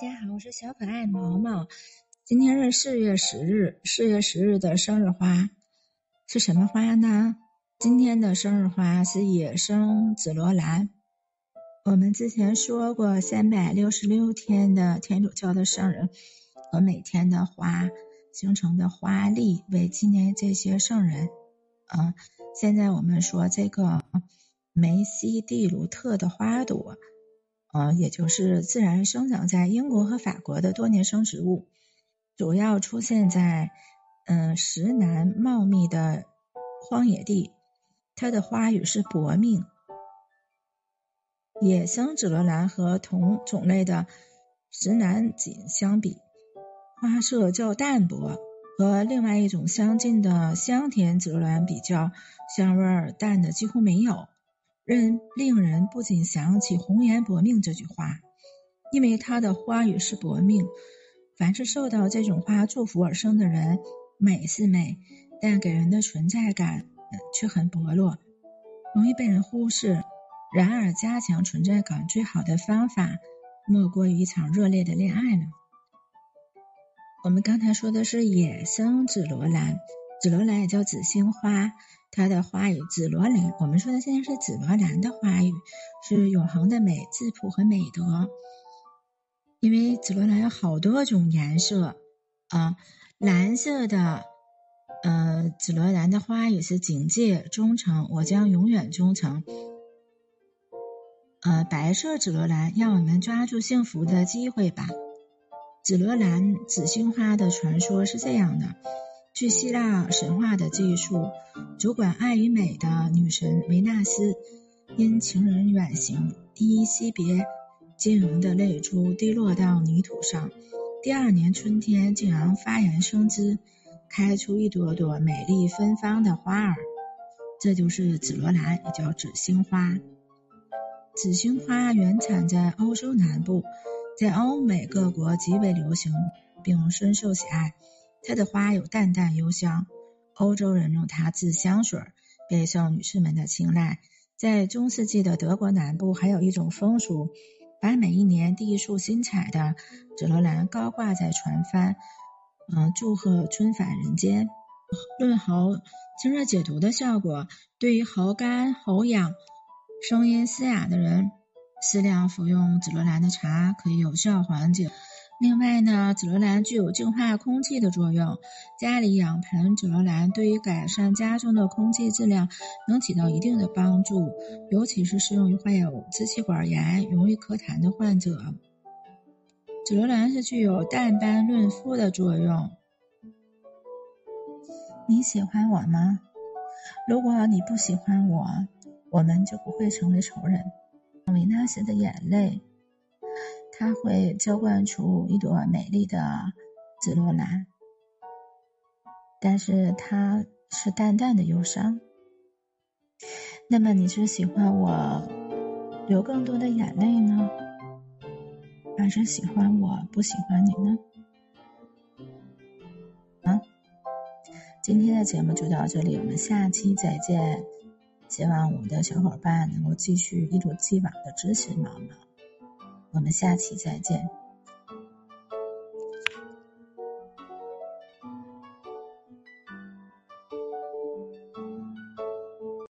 大家好，我是小可爱毛毛。今天是四月十日，四月十日的生日花是什么花呢？今天的生日花是野生紫罗兰。我们之前说过，三百六十六天的天主教的圣人和每天的花形成的花粒为纪念这些圣人。嗯，现在我们说这个梅西蒂鲁特的花朵。呃，也就是自然生长在英国和法国的多年生植物，主要出现在嗯石南茂密的荒野地。它的花语是薄命。野生紫罗兰和同种类的石南锦相比，花色较淡薄，和另外一种相近的香甜紫罗兰比较，香味儿淡的几乎没有。令令人不禁想起“红颜薄命”这句话，因为它的花语是薄命。凡是受到这种花祝福而生的人，美是美，但给人的存在感却很薄弱，容易被人忽视。然而，加强存在感最好的方法，莫过于一场热烈的恋爱了。我们刚才说的是野生紫罗兰，紫罗兰也叫紫心花。它的花语紫罗兰，我们说的现在是紫罗兰的花语，是永恒的美、质朴和美德。因为紫罗兰有好多种颜色啊，蓝色的，呃，紫罗兰的花语是警戒、忠诚，我将永远忠诚。呃，白色紫罗兰，让我们抓住幸福的机会吧。紫罗兰紫心花的传说是这样的。据希腊神话的记述，主管爱与美的女神维纳斯因情人远行依依惜别，晶莹的泪珠滴落到泥土上。第二年春天竟然发芽生枝，开出一朵朵美丽芬芳的花儿，这就是紫罗兰，也叫紫星花。紫星花原产在欧洲南部，在欧美各国极为流行，并深受喜爱。它的花有淡淡幽香，欧洲人用它制香水，备受女士们的青睐。在中世纪的德国南部，还有一种风俗，把每一年第一束新采的紫罗兰高挂在船帆，嗯，祝贺春返人间。论喉清热解毒的效果，对于喉干喉痒、声音嘶哑的人，适量服用紫罗兰的茶可以有效缓解。另外呢，紫罗兰具有净化空气的作用。家里养盆紫罗兰，对于改善家中的空气质量能起到一定的帮助，尤其是适用于患有支气管炎、容易咳痰的患者。紫罗兰是具有淡斑润肤的作用。你喜欢我吗？如果你不喜欢我，我们就不会成为仇人。维纳斯的眼泪。它会浇灌出一朵美丽的紫罗兰，但是它是淡淡的忧伤。那么你是喜欢我流更多的眼泪呢，还是喜欢我不喜欢你呢？啊，今天的节目就到这里，我们下期再见。希望我们的小伙伴能够继续一如既往的支持毛毛。我们下期再见。